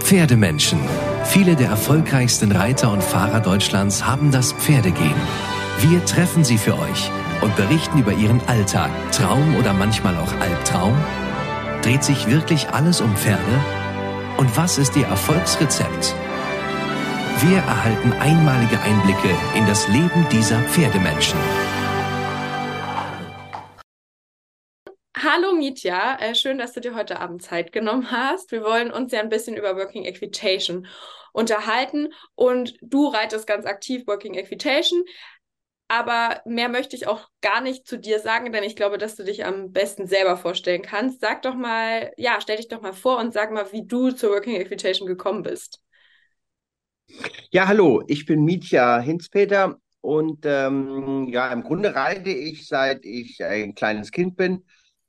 Pferdemenschen. Viele der erfolgreichsten Reiter und Fahrer Deutschlands haben das Pferdegehen. Wir treffen sie für euch und berichten über ihren Alltag, Traum oder manchmal auch Albtraum. Dreht sich wirklich alles um Pferde? Und was ist ihr Erfolgsrezept? Wir erhalten einmalige Einblicke in das Leben dieser Pferdemenschen. Hallo Mitya, äh, schön, dass du dir heute Abend Zeit genommen hast. Wir wollen uns ja ein bisschen über Working Equitation unterhalten und du reitest ganz aktiv Working Equitation. Aber mehr möchte ich auch gar nicht zu dir sagen, denn ich glaube, dass du dich am besten selber vorstellen kannst. Sag doch mal, ja, stell dich doch mal vor und sag mal, wie du zur Working Equitation gekommen bist. Ja, hallo, ich bin Mietja Hinzpeter und ähm, ja, im Grunde reite ich, seit ich ein kleines Kind bin,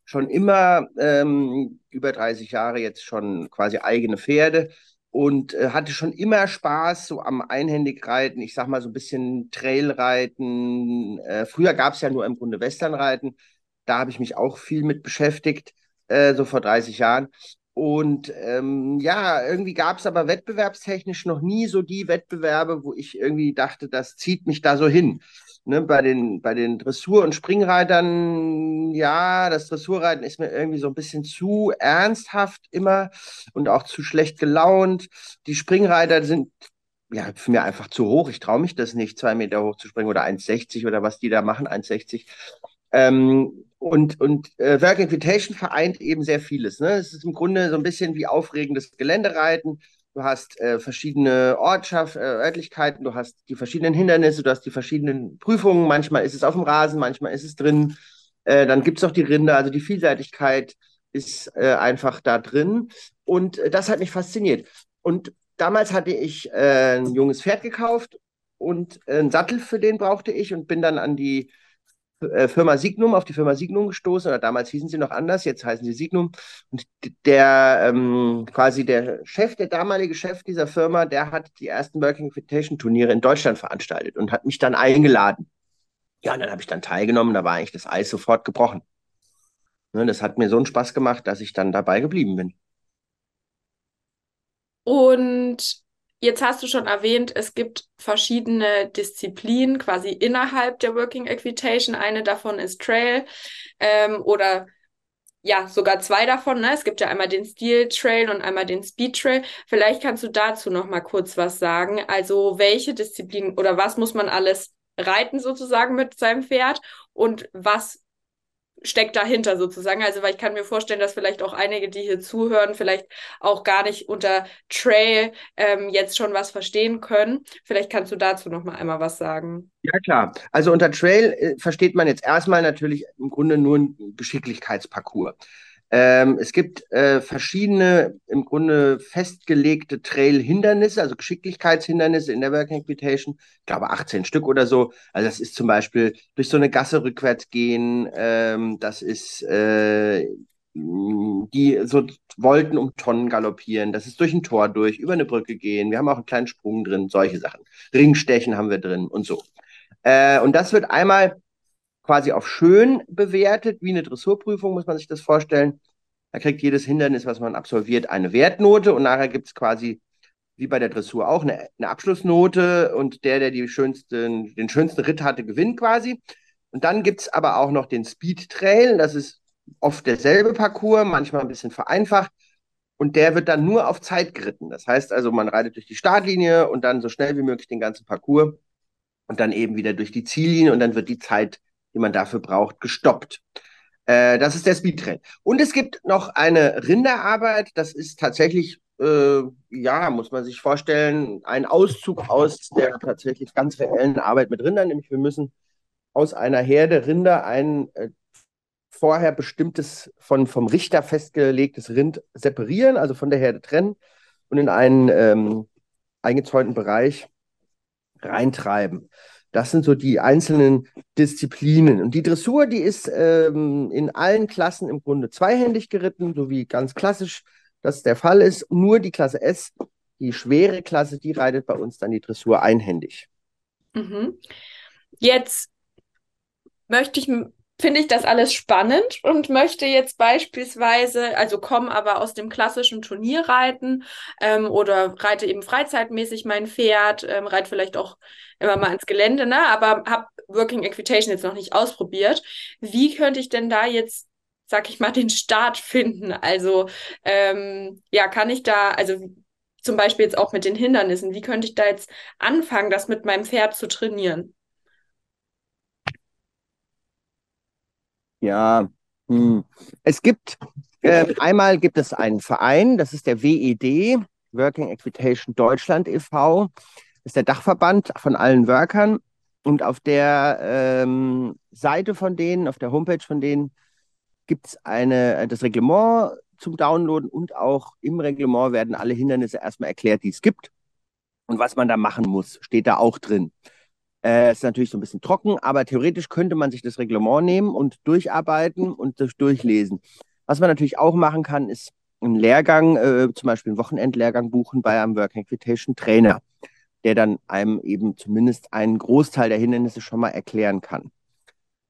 schon immer ähm, über 30 Jahre jetzt schon quasi eigene Pferde und äh, hatte schon immer Spaß so am Einhändigreiten, ich sag mal so ein bisschen Trailreiten. Äh, früher gab es ja nur im Grunde Westernreiten, da habe ich mich auch viel mit beschäftigt, äh, so vor 30 Jahren. Und ähm, ja, irgendwie gab es aber wettbewerbstechnisch noch nie so die Wettbewerbe, wo ich irgendwie dachte, das zieht mich da so hin. Ne, bei den, bei den Dressur- und Springreitern, ja, das Dressurreiten ist mir irgendwie so ein bisschen zu ernsthaft immer und auch zu schlecht gelaunt. Die Springreiter sind ja für mich einfach zu hoch. Ich traue mich das nicht, zwei Meter hoch zu springen oder 1,60 oder was die da machen, 1,60. Ähm, und und äh, Work Invitation vereint eben sehr vieles. Ne? Es ist im Grunde so ein bisschen wie aufregendes Geländereiten. Du hast äh, verschiedene Ortschaft, äh, Örtlichkeiten, du hast die verschiedenen Hindernisse, du hast die verschiedenen Prüfungen. Manchmal ist es auf dem Rasen, manchmal ist es drin. Äh, dann gibt es auch die Rinde, also die Vielseitigkeit ist äh, einfach da drin. Und äh, das hat mich fasziniert. Und damals hatte ich äh, ein junges Pferd gekauft und einen Sattel für den brauchte ich und bin dann an die Firma Signum, auf die Firma Signum gestoßen, oder damals hießen sie noch anders, jetzt heißen sie Signum. Und der ähm, quasi der Chef, der damalige Chef dieser Firma, der hat die ersten Working Invitation Turniere in Deutschland veranstaltet und hat mich dann eingeladen. Ja, und dann habe ich dann teilgenommen, da war eigentlich das Eis sofort gebrochen. Ne, das hat mir so einen Spaß gemacht, dass ich dann dabei geblieben bin. Und Jetzt hast du schon erwähnt, es gibt verschiedene Disziplinen quasi innerhalb der Working Equitation. Eine davon ist Trail ähm, oder ja, sogar zwei davon. Ne? Es gibt ja einmal den Steel Trail und einmal den Speed Trail. Vielleicht kannst du dazu noch mal kurz was sagen. Also welche Disziplinen oder was muss man alles reiten sozusagen mit seinem Pferd und was steckt dahinter sozusagen. Also, weil ich kann mir vorstellen, dass vielleicht auch einige, die hier zuhören, vielleicht auch gar nicht unter Trail ähm, jetzt schon was verstehen können. Vielleicht kannst du dazu noch mal einmal was sagen. Ja, klar. Also unter Trail äh, versteht man jetzt erstmal natürlich im Grunde nur ein Geschicklichkeitsparcours. Ähm, es gibt äh, verschiedene im Grunde festgelegte Trail-Hindernisse, also Geschicklichkeitshindernisse in der Working Equitation. Ich glaube 18 Stück oder so. Also das ist zum Beispiel durch so eine Gasse rückwärts gehen. Ähm, das ist äh, die so Wolken um Tonnen galoppieren. Das ist durch ein Tor durch, über eine Brücke gehen. Wir haben auch einen kleinen Sprung drin, solche Sachen. Ringstechen haben wir drin und so. Äh, und das wird einmal quasi auf schön bewertet, wie eine Dressurprüfung, muss man sich das vorstellen. Da kriegt jedes Hindernis, was man absolviert, eine Wertnote und nachher gibt es quasi, wie bei der Dressur auch, eine, eine, Abschlussnote und der, der schönsten, den schönsten Ritt hatte, gewinnt quasi. Und dann gibt es aber auch noch den Speed Trail, das ist oft derselbe Parcours, manchmal ein bisschen vereinfacht. Und der wird dann nur auf Zeit geritten. Das heißt also, man reitet durch die Startlinie und dann so schnell wie möglich den ganzen Parcours und dann eben wieder durch die Ziellinie und dann wird die Zeit die man dafür braucht, gestoppt. Äh, das ist der Speedtrain. Und es gibt noch eine Rinderarbeit, das ist tatsächlich, äh, ja, muss man sich vorstellen, ein Auszug aus der tatsächlich ganz reellen Arbeit mit Rindern, nämlich wir müssen aus einer Herde Rinder ein äh, vorher bestimmtes, von, vom Richter festgelegtes Rind separieren, also von der Herde trennen und in einen ähm, eingezäunten Bereich reintreiben. Das sind so die einzelnen Disziplinen. Und die Dressur, die ist ähm, in allen Klassen im Grunde zweihändig geritten, so wie ganz klassisch das der Fall ist. Nur die Klasse S, die schwere Klasse, die reitet bei uns dann die Dressur einhändig. Mhm. Jetzt möchte ich finde ich das alles spannend und möchte jetzt beispielsweise, also komme aber aus dem klassischen Turnierreiten ähm, oder reite eben freizeitmäßig mein Pferd, ähm, reite vielleicht auch immer mal ins Gelände, ne? aber habe Working Equitation jetzt noch nicht ausprobiert. Wie könnte ich denn da jetzt, sag ich mal, den Start finden? Also ähm, ja, kann ich da, also zum Beispiel jetzt auch mit den Hindernissen, wie könnte ich da jetzt anfangen, das mit meinem Pferd zu trainieren? Ja, hm. es gibt, äh, einmal gibt es einen Verein, das ist der WED, Working Equitation Deutschland e.V., ist der Dachverband von allen Workern. Und auf der ähm, Seite von denen, auf der Homepage von denen, gibt es eine, das Reglement zum Downloaden und auch im Reglement werden alle Hindernisse erstmal erklärt, die es gibt. Und was man da machen muss, steht da auch drin. Äh, ist natürlich so ein bisschen trocken, aber theoretisch könnte man sich das Reglement nehmen und durcharbeiten und das durchlesen. Was man natürlich auch machen kann, ist einen Lehrgang, äh, zum Beispiel einen Wochenendlehrgang buchen bei einem Working Equitation Trainer, der dann einem eben zumindest einen Großteil der Hindernisse schon mal erklären kann.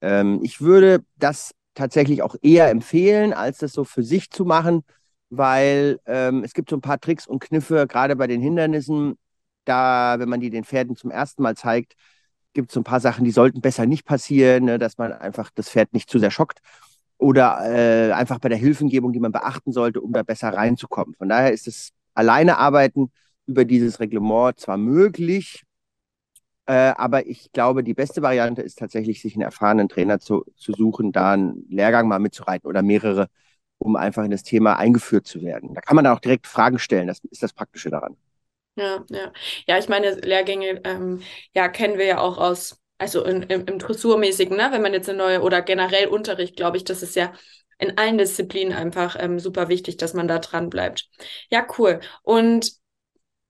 Ähm, ich würde das tatsächlich auch eher empfehlen, als das so für sich zu machen, weil ähm, es gibt so ein paar Tricks und Kniffe, gerade bei den Hindernissen, da, wenn man die den Pferden zum ersten Mal zeigt, gibt es so ein paar Sachen, die sollten besser nicht passieren, ne, dass man einfach das Pferd nicht zu sehr schockt oder äh, einfach bei der Hilfengebung, die man beachten sollte, um da besser reinzukommen. Von daher ist das alleine arbeiten über dieses Reglement zwar möglich, äh, aber ich glaube, die beste Variante ist tatsächlich, sich einen erfahrenen Trainer zu, zu suchen, da einen Lehrgang mal mitzureiten oder mehrere, um einfach in das Thema eingeführt zu werden. Da kann man dann auch direkt Fragen stellen. Das ist das Praktische daran. Ja, ja. Ja, ich meine, Lehrgänge, ähm, ja, kennen wir ja auch aus, also in, im, im Dressurmäßigen, ne? Wenn man jetzt eine neue oder generell Unterricht, glaube ich, das ist ja in allen Disziplinen einfach ähm, super wichtig, dass man da dran bleibt. Ja, cool. Und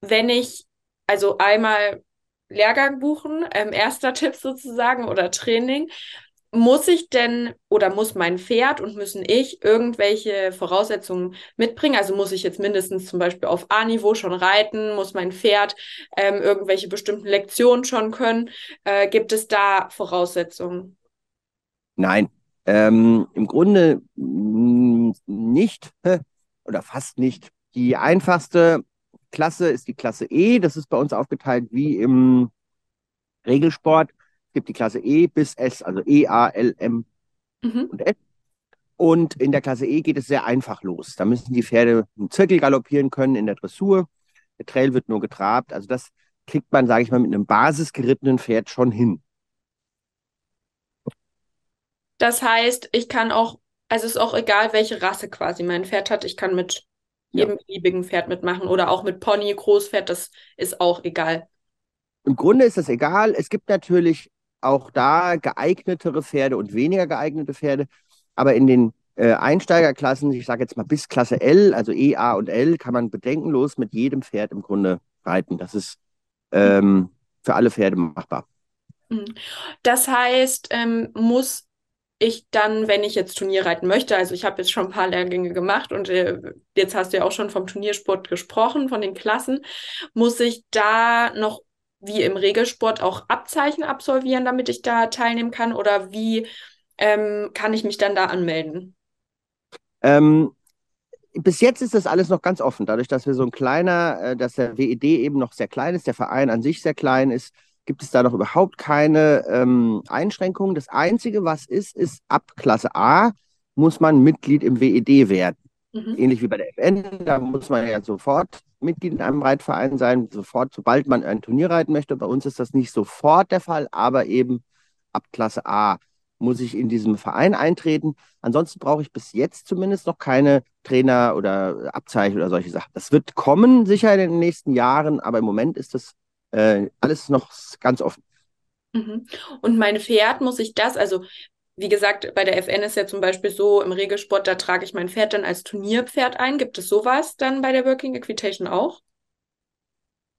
wenn ich, also einmal Lehrgang buchen, ähm, erster Tipp sozusagen oder Training muss ich denn oder muss mein Pferd und müssen ich irgendwelche Voraussetzungen mitbringen? Also muss ich jetzt mindestens zum Beispiel auf A-Niveau schon reiten? Muss mein Pferd ähm, irgendwelche bestimmten Lektionen schon können? Äh, gibt es da Voraussetzungen? Nein, ähm, im Grunde mm, nicht oder fast nicht. Die einfachste Klasse ist die Klasse E. Das ist bei uns aufgeteilt wie im Regelsport gibt die Klasse E bis S, also E, A, L, M mhm. und S. Und in der Klasse E geht es sehr einfach los. Da müssen die Pferde einen Zirkel galoppieren können in der Dressur. Der Trail wird nur getrabt. Also das kriegt man, sage ich mal, mit einem basisgerittenen Pferd schon hin. Das heißt, ich kann auch, also es ist auch egal, welche Rasse quasi mein Pferd hat. Ich kann mit jedem ja. beliebigen Pferd mitmachen oder auch mit Pony, Großpferd, das ist auch egal. Im Grunde ist das egal. Es gibt natürlich auch da geeignetere Pferde und weniger geeignete Pferde. Aber in den äh, Einsteigerklassen, ich sage jetzt mal bis Klasse L, also E, A und L, kann man bedenkenlos mit jedem Pferd im Grunde reiten. Das ist ähm, für alle Pferde machbar. Mhm. Das heißt, ähm, muss ich dann, wenn ich jetzt Turnier reiten möchte, also ich habe jetzt schon ein paar Lehrgänge gemacht und äh, jetzt hast du ja auch schon vom Turniersport gesprochen, von den Klassen, muss ich da noch wie im Regelsport auch Abzeichen absolvieren, damit ich da teilnehmen kann? Oder wie ähm, kann ich mich dann da anmelden? Ähm, bis jetzt ist das alles noch ganz offen. Dadurch, dass wir so ein kleiner, äh, dass der WED eben noch sehr klein ist, der Verein an sich sehr klein ist, gibt es da noch überhaupt keine ähm, Einschränkungen. Das Einzige, was ist, ist ab Klasse A muss man Mitglied im WED werden. Mhm. Ähnlich wie bei der FN, da muss man ja sofort Mitglied in einem Reitverein sein, sofort, sobald man ein Turnier reiten möchte. Bei uns ist das nicht sofort der Fall, aber eben ab Klasse A muss ich in diesem Verein eintreten. Ansonsten brauche ich bis jetzt zumindest noch keine Trainer oder Abzeichen oder solche Sachen. Das wird kommen sicher in den nächsten Jahren, aber im Moment ist das äh, alles noch ganz offen. Mhm. Und mein Pferd muss ich das, also wie gesagt, bei der FN ist ja zum Beispiel so, im Regelsport, da trage ich mein Pferd dann als Turnierpferd ein. Gibt es sowas dann bei der Working Equitation auch?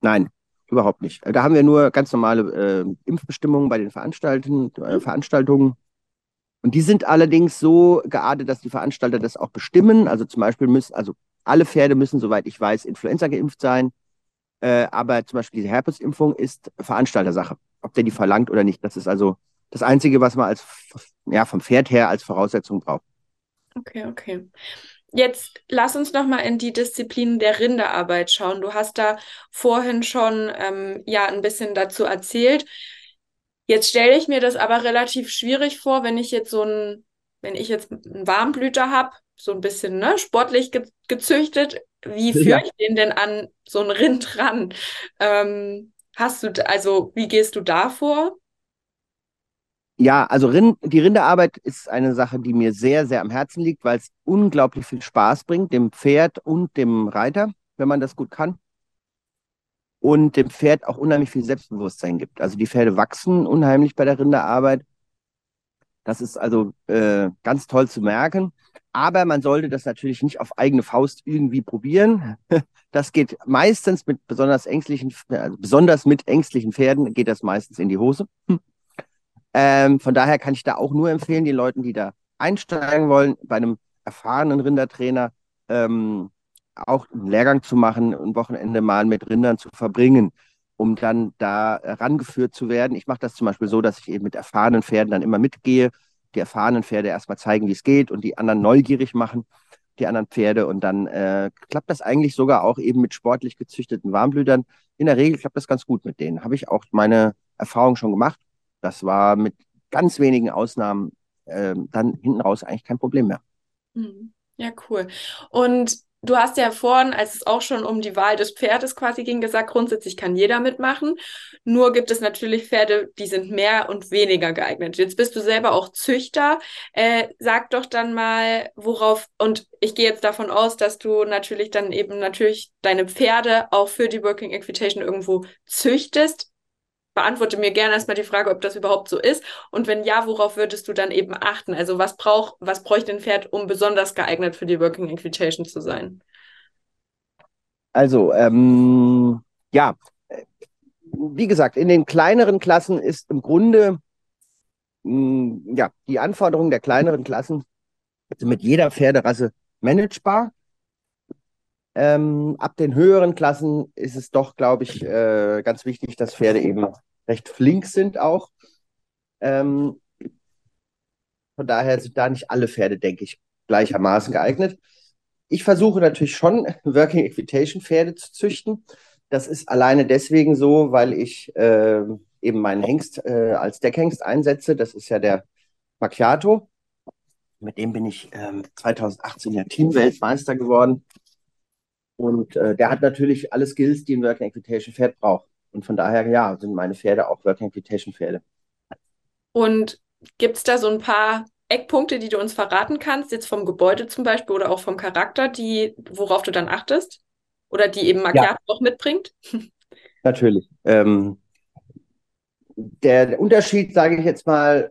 Nein, überhaupt nicht. Da haben wir nur ganz normale äh, Impfbestimmungen bei den Veranstalten, äh, mhm. Veranstaltungen. Und die sind allerdings so geartet, dass die Veranstalter das auch bestimmen. Also zum Beispiel müssen, also alle Pferde müssen, soweit ich weiß, Influenza geimpft sein. Äh, aber zum Beispiel diese Herpesimpfung ist Veranstaltersache, ob der die verlangt oder nicht. Das ist also das Einzige, was man als, ja, vom Pferd her als Voraussetzung braucht. Okay, okay. Jetzt lass uns noch mal in die Disziplin der Rinderarbeit schauen. Du hast da vorhin schon ähm, ja ein bisschen dazu erzählt. Jetzt stelle ich mir das aber relativ schwierig vor, wenn ich jetzt so ein, wenn ich jetzt einen Warmblüter habe, so ein bisschen ne, sportlich ge gezüchtet. Wie führe ja. ich den denn an so ein Rind ran? Ähm, hast du, also wie gehst du da vor? Ja, also Rind, die Rinderarbeit ist eine Sache, die mir sehr, sehr am Herzen liegt, weil es unglaublich viel Spaß bringt, dem Pferd und dem Reiter, wenn man das gut kann. Und dem Pferd auch unheimlich viel Selbstbewusstsein gibt. Also die Pferde wachsen unheimlich bei der Rinderarbeit. Das ist also äh, ganz toll zu merken. Aber man sollte das natürlich nicht auf eigene Faust irgendwie probieren. Das geht meistens mit besonders ängstlichen, also besonders mit ängstlichen Pferden geht das meistens in die Hose. Ähm, von daher kann ich da auch nur empfehlen, den Leuten, die da einsteigen wollen, bei einem erfahrenen Rindertrainer ähm, auch einen Lehrgang zu machen, ein Wochenende mal mit Rindern zu verbringen, um dann da rangeführt zu werden. Ich mache das zum Beispiel so, dass ich eben mit erfahrenen Pferden dann immer mitgehe, die erfahrenen Pferde erstmal zeigen, wie es geht und die anderen neugierig machen, die anderen Pferde. Und dann äh, klappt das eigentlich sogar auch eben mit sportlich gezüchteten Warmblütern. In der Regel klappt das ganz gut mit denen. Habe ich auch meine Erfahrung schon gemacht. Das war mit ganz wenigen Ausnahmen äh, dann hinten raus eigentlich kein Problem mehr. Mhm. Ja, cool. Und du hast ja vorhin, als es auch schon um die Wahl des Pferdes quasi ging, gesagt, grundsätzlich kann jeder mitmachen. Nur gibt es natürlich Pferde, die sind mehr und weniger geeignet. Jetzt bist du selber auch Züchter. Äh, sag doch dann mal, worauf, und ich gehe jetzt davon aus, dass du natürlich dann eben natürlich deine Pferde auch für die Working Equitation irgendwo züchtest beantworte mir gerne erstmal die Frage, ob das überhaupt so ist. Und wenn ja, worauf würdest du dann eben achten? Also was braucht, was bräuchte ein Pferd, um besonders geeignet für die Working Equitation zu sein? Also, ähm, ja, wie gesagt, in den kleineren Klassen ist im Grunde, mh, hm, ja, die Anforderungen der kleineren Klassen mit jeder Pferderasse managebar. Ähm, ab den höheren Klassen ist es doch, glaube ich, äh, ganz wichtig, dass Pferde eben recht flink sind auch. Ähm, von daher sind da nicht alle Pferde, denke ich, gleichermaßen geeignet. Ich versuche natürlich schon, Working Equitation Pferde zu züchten. Das ist alleine deswegen so, weil ich äh, eben meinen Hengst äh, als Deckhengst einsetze. Das ist ja der Macchiato. Mit dem bin ich äh, 2018 ja Teamweltmeister geworden. Und äh, der hat natürlich alle Skills, die ein Working Equitation Pferd braucht. Und von daher, ja, sind meine Pferde auch Working Equitation Pferde. Und gibt es da so ein paar Eckpunkte, die du uns verraten kannst, jetzt vom Gebäude zum Beispiel oder auch vom Charakter, die, worauf du dann achtest? Oder die eben Macchiato ja. auch mitbringt? Natürlich. Ähm, der, der, Unterschied, sage ich jetzt mal,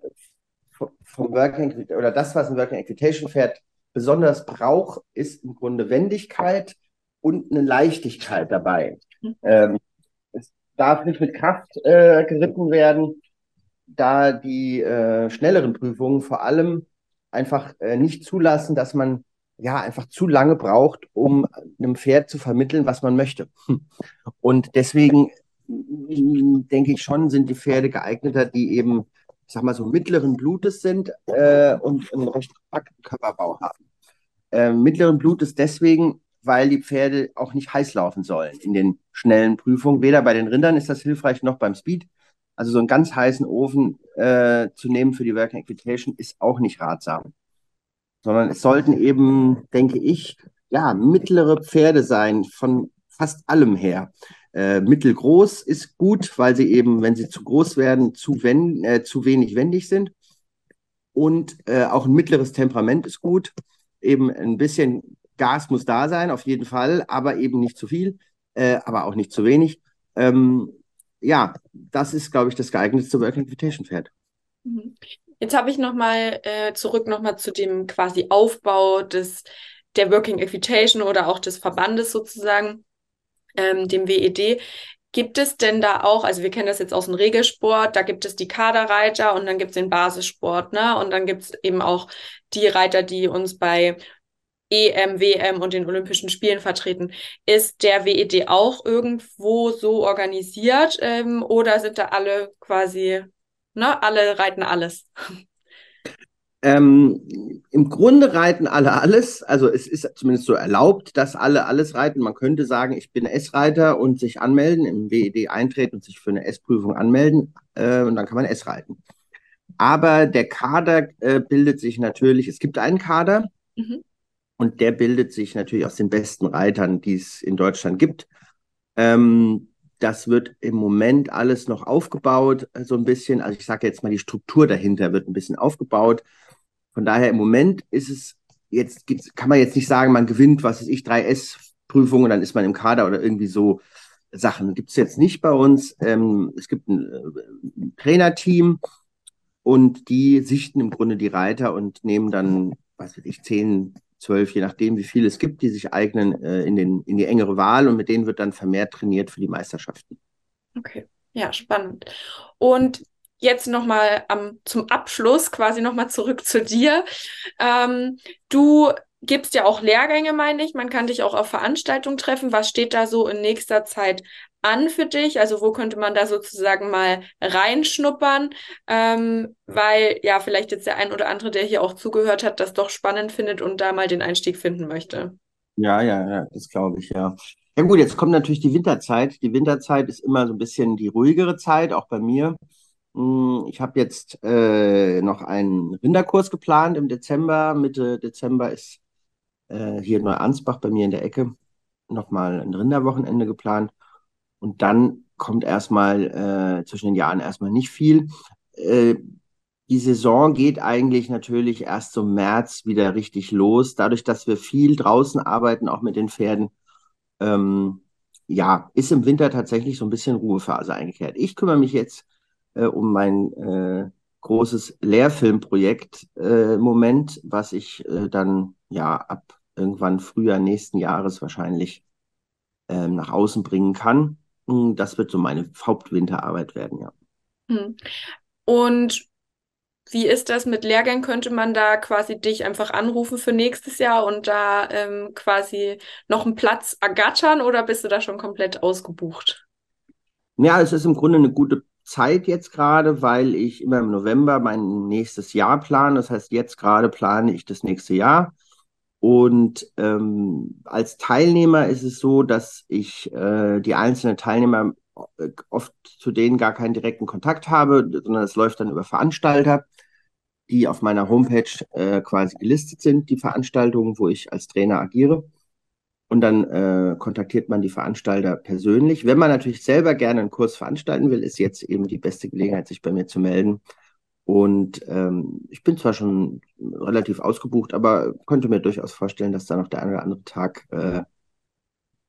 vom Working oder das, was ein Working Equitation Pferd besonders braucht, ist im Grunde Wendigkeit und eine Leichtigkeit dabei. Mhm. Ähm, darf nicht mit Kraft äh, geritten werden, da die äh, schnelleren Prüfungen vor allem einfach äh, nicht zulassen, dass man ja einfach zu lange braucht, um einem Pferd zu vermitteln, was man möchte. Und deswegen denke ich schon, sind die Pferde geeigneter, die eben, ich sag mal so mittleren Blutes sind äh, und einen recht kompakten Körperbau haben. Äh, mittleren Blutes deswegen, weil die Pferde auch nicht heiß laufen sollen in den schnellen Prüfungen. Weder bei den Rindern ist das hilfreich noch beim Speed. Also so einen ganz heißen Ofen äh, zu nehmen für die Working Equitation ist auch nicht ratsam. Sondern es sollten eben, denke ich, ja, mittlere Pferde sein, von fast allem her. Äh, mittelgroß ist gut, weil sie eben, wenn sie zu groß werden, zu, wen äh, zu wenig wendig sind. Und äh, auch ein mittleres Temperament ist gut. Eben ein bisschen Gas muss da sein, auf jeden Fall, aber eben nicht zu viel, äh, aber auch nicht zu wenig. Ähm, ja, das ist, glaube ich, das geeignetste Working Invitation Pferd. Mhm. Jetzt habe ich nochmal äh, zurück nochmal zu dem quasi Aufbau des, der Working Equitation oder auch des Verbandes sozusagen, ähm, dem WED. Gibt es denn da auch, also wir kennen das jetzt aus dem Regelsport, da gibt es die Kaderreiter und dann gibt es den Basissport, ne? Und dann gibt es eben auch die Reiter, die uns bei EM, WM und den Olympischen Spielen vertreten. Ist der WED auch irgendwo so organisiert ähm, oder sind da alle quasi ne, alle reiten alles. Ähm, Im Grunde reiten alle alles. Also es ist zumindest so erlaubt, dass alle alles reiten. Man könnte sagen, ich bin S-Reiter und sich anmelden, im WED eintreten und sich für eine S-Prüfung anmelden äh, und dann kann man S reiten. Aber der Kader äh, bildet sich natürlich, es gibt einen Kader mhm. Und der bildet sich natürlich aus den besten Reitern, die es in Deutschland gibt. Ähm, das wird im Moment alles noch aufgebaut, so ein bisschen. Also ich sage jetzt mal, die Struktur dahinter wird ein bisschen aufgebaut. Von daher im Moment ist es jetzt kann man jetzt nicht sagen, man gewinnt, was weiß ich, 3S-Prüfungen und dann ist man im Kader oder irgendwie so Sachen. Gibt es jetzt nicht bei uns. Ähm, es gibt ein, äh, ein Trainerteam und die sichten im Grunde die Reiter und nehmen dann, was weiß ich, 10, 12, je nachdem, wie viele es gibt, die sich eignen äh, in, den, in die engere Wahl und mit denen wird dann vermehrt trainiert für die Meisterschaften. Okay, ja, spannend. Und jetzt nochmal zum Abschluss quasi nochmal zurück zu dir. Ähm, du gibst ja auch Lehrgänge, meine ich. Man kann dich auch auf Veranstaltungen treffen. Was steht da so in nächster Zeit an für dich? Also wo könnte man da sozusagen mal reinschnuppern? Ähm, weil ja vielleicht jetzt der ein oder andere, der hier auch zugehört hat, das doch spannend findet und da mal den Einstieg finden möchte. Ja, ja, ja, das glaube ich, ja. Ja gut, jetzt kommt natürlich die Winterzeit. Die Winterzeit ist immer so ein bisschen die ruhigere Zeit, auch bei mir. Hm, ich habe jetzt äh, noch einen Rinderkurs geplant im Dezember. Mitte Dezember ist äh, hier in Neuansbach bei mir in der Ecke nochmal ein Rinderwochenende geplant. Und dann kommt erstmal äh, zwischen den Jahren erstmal nicht viel. Äh, die Saison geht eigentlich natürlich erst zum März wieder richtig los. Dadurch, dass wir viel draußen arbeiten, auch mit den Pferden, ähm, ja, ist im Winter tatsächlich so ein bisschen Ruhephase eingekehrt. Ich kümmere mich jetzt äh, um mein äh, großes Lehrfilmprojekt äh, Moment, was ich äh, dann ja ab irgendwann Frühjahr nächsten Jahres wahrscheinlich äh, nach außen bringen kann. Das wird so meine Hauptwinterarbeit werden, ja. Hm. Und wie ist das mit Lehrgängen? Könnte man da quasi dich einfach anrufen für nächstes Jahr und da ähm, quasi noch einen Platz ergattern oder bist du da schon komplett ausgebucht? Ja, es ist im Grunde eine gute Zeit jetzt gerade, weil ich immer im November mein nächstes Jahr plane. Das heißt, jetzt gerade plane ich das nächste Jahr. Und ähm, als Teilnehmer ist es so, dass ich äh, die einzelnen Teilnehmer äh, oft zu denen gar keinen direkten Kontakt habe, sondern es läuft dann über Veranstalter, die auf meiner Homepage äh, quasi gelistet sind, die Veranstaltungen, wo ich als Trainer agiere. Und dann äh, kontaktiert man die Veranstalter persönlich. Wenn man natürlich selber gerne einen Kurs veranstalten will, ist jetzt eben die beste Gelegenheit, sich bei mir zu melden. Und ähm, ich bin zwar schon relativ ausgebucht, aber könnte mir durchaus vorstellen, dass da noch der eine oder andere Tag äh,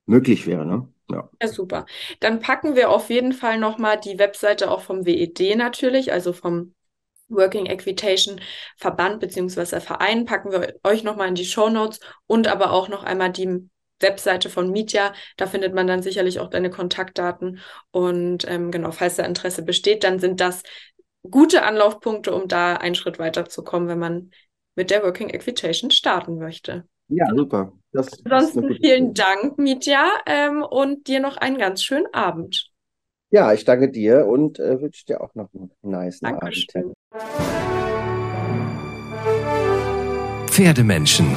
möglich wäre. Ne? Ja. ja, super. Dann packen wir auf jeden Fall nochmal die Webseite auch vom WED natürlich, also vom Working Equitation Verband beziehungsweise Verein, packen wir euch nochmal in die Show Notes und aber auch noch einmal die Webseite von Mietja. Da findet man dann sicherlich auch deine Kontaktdaten. Und ähm, genau, falls da Interesse besteht, dann sind das gute Anlaufpunkte, um da einen Schritt weiterzukommen, wenn man mit der Working Equitation starten möchte. Ja, super. Das Ansonsten vielen Dank, Mitya, ähm, und dir noch einen ganz schönen Abend. Ja, ich danke dir und äh, wünsche dir auch noch einen nice Dankeschön. Abend. Pferdemenschen